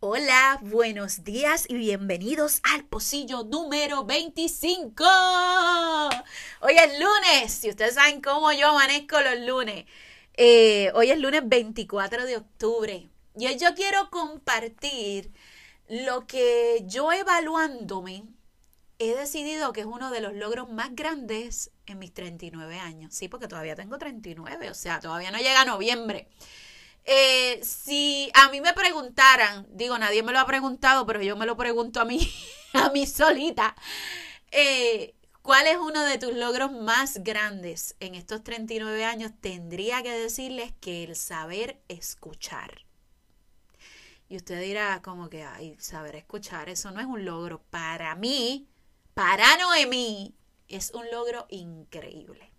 Hola, buenos días y bienvenidos al pocillo número 25. Hoy es lunes, y ustedes saben cómo yo amanezco los lunes. Eh, hoy es lunes 24 de octubre y hoy yo quiero compartir lo que yo evaluándome he decidido que es uno de los logros más grandes en mis 39 años. Sí, porque todavía tengo 39, o sea, todavía no llega noviembre. Eh, si a mí me preguntaran, digo, nadie me lo ha preguntado, pero yo me lo pregunto a mí, a mí solita, eh, ¿cuál es uno de tus logros más grandes en estos 39 años? Tendría que decirles que el saber escuchar. Y usted dirá como que, ay, saber escuchar, eso no es un logro. Para mí, para Noemí, es un logro increíble.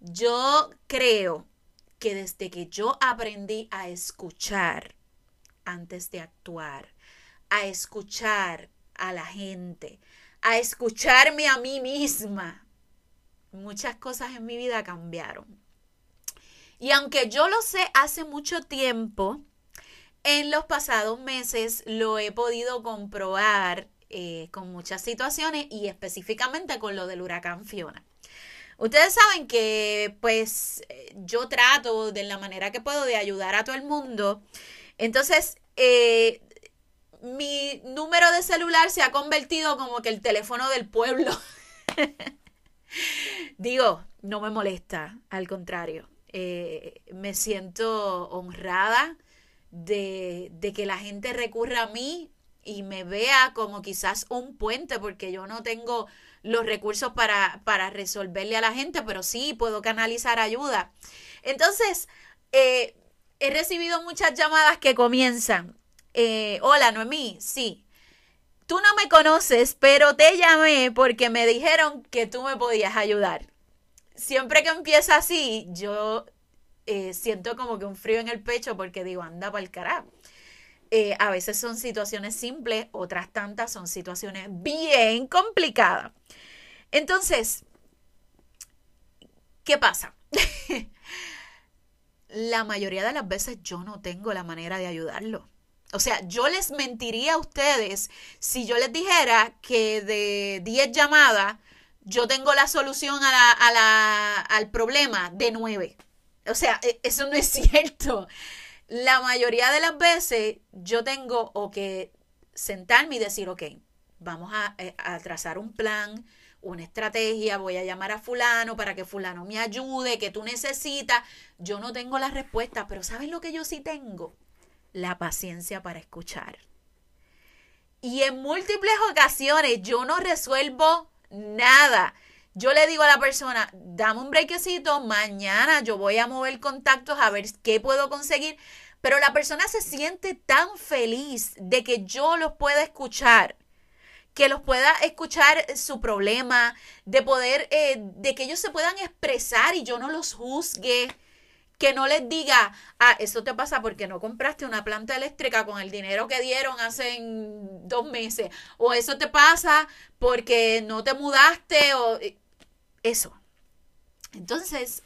Yo creo que desde que yo aprendí a escuchar antes de actuar, a escuchar a la gente, a escucharme a mí misma, muchas cosas en mi vida cambiaron. Y aunque yo lo sé hace mucho tiempo, en los pasados meses lo he podido comprobar eh, con muchas situaciones y específicamente con lo del huracán Fiona. Ustedes saben que pues yo trato de la manera que puedo de ayudar a todo el mundo. Entonces, eh, mi número de celular se ha convertido como que el teléfono del pueblo. Digo, no me molesta, al contrario. Eh, me siento honrada de, de que la gente recurra a mí y me vea como quizás un puente, porque yo no tengo los recursos para, para resolverle a la gente, pero sí puedo canalizar ayuda. Entonces, eh, he recibido muchas llamadas que comienzan. Eh, Hola, Noemí, sí. Tú no me conoces, pero te llamé porque me dijeron que tú me podías ayudar. Siempre que empieza así, yo eh, siento como que un frío en el pecho porque digo, anda para el carajo. A veces son situaciones simples, otras tantas son situaciones bien complicadas. Entonces, ¿qué pasa? la mayoría de las veces yo no tengo la manera de ayudarlo. O sea, yo les mentiría a ustedes si yo les dijera que de 10 llamadas yo tengo la solución al problema de 9. O sea, e, eso no es cierto. La mayoría de las veces yo tengo o que sentarme y decir, ok, vamos a, eh, a trazar un plan, una estrategia, voy a llamar a fulano para que fulano me ayude, que tú necesitas. Yo no tengo la respuesta, pero ¿sabes lo que yo sí tengo? La paciencia para escuchar. Y en múltiples ocasiones yo no resuelvo nada. Yo le digo a la persona, dame un brequecito, mañana yo voy a mover contactos a ver qué puedo conseguir. Pero la persona se siente tan feliz de que yo los pueda escuchar que los pueda escuchar su problema, de poder, eh, de que ellos se puedan expresar y yo no los juzgue, que no les diga, ah, eso te pasa porque no compraste una planta eléctrica con el dinero que dieron hace dos meses, o eso te pasa porque no te mudaste, o eh, eso. Entonces,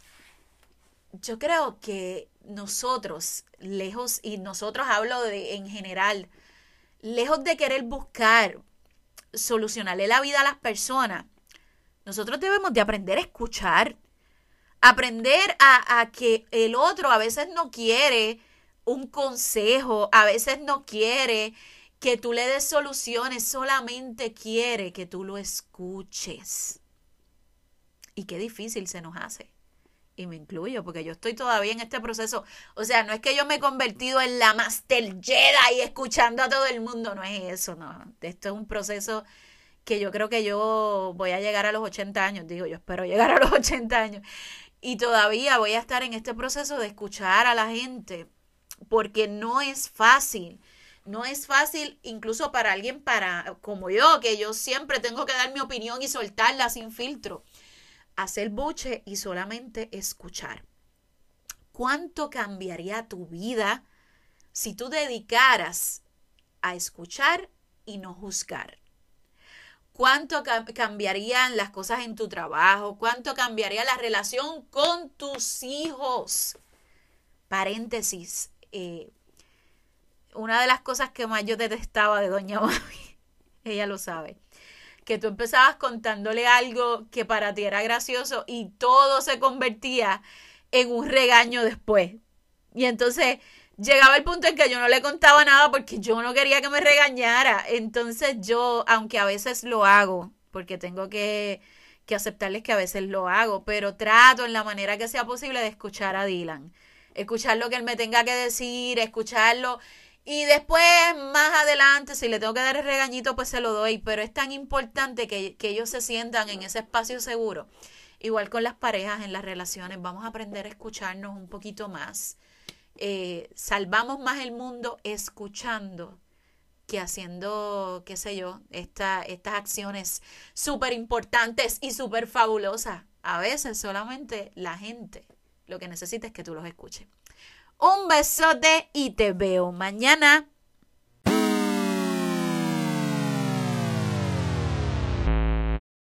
yo creo que nosotros, lejos, y nosotros hablo de en general, lejos de querer buscar solucionarle la vida a las personas, nosotros debemos de aprender a escuchar, aprender a, a, que el otro a veces no quiere un consejo, a veces no quiere que tú le des soluciones, solamente quiere que tú lo escuches. Y qué difícil se nos hace y me incluyo, porque yo estoy todavía en este proceso. O sea, no es que yo me he convertido en la Master Jedi escuchando a todo el mundo, no es eso, no. Esto es un proceso que yo creo que yo voy a llegar a los 80 años, digo, yo espero llegar a los 80 años. Y todavía voy a estar en este proceso de escuchar a la gente, porque no es fácil. No es fácil incluso para alguien para como yo, que yo siempre tengo que dar mi opinión y soltarla sin filtro hacer buche y solamente escuchar. ¿Cuánto cambiaría tu vida si tú dedicaras a escuchar y no juzgar? cuánto cambiarían las cosas en tu trabajo, cuánto cambiaría la relación con tus hijos. Paréntesis, eh, una de las cosas que más yo detestaba de Doña Mami, ella lo sabe, que tú empezabas contándole algo que para ti era gracioso y todo se convertía en un regaño después. Y entonces llegaba el punto en que yo no le contaba nada porque yo no quería que me regañara. Entonces yo, aunque a veces lo hago, porque tengo que, que aceptarles que a veces lo hago, pero trato en la manera que sea posible de escuchar a Dylan. Escuchar lo que él me tenga que decir, escucharlo. Y después, si le tengo que dar el regañito, pues se lo doy. Pero es tan importante que, que ellos se sientan en ese espacio seguro. Igual con las parejas, en las relaciones, vamos a aprender a escucharnos un poquito más eh, salvamos más el mundo escuchando que haciendo, qué sé yo, esta, estas acciones súper importantes y súper fabulosas. A veces solamente la gente lo que necesita es que tú los escuches. Un besote y te veo mañana.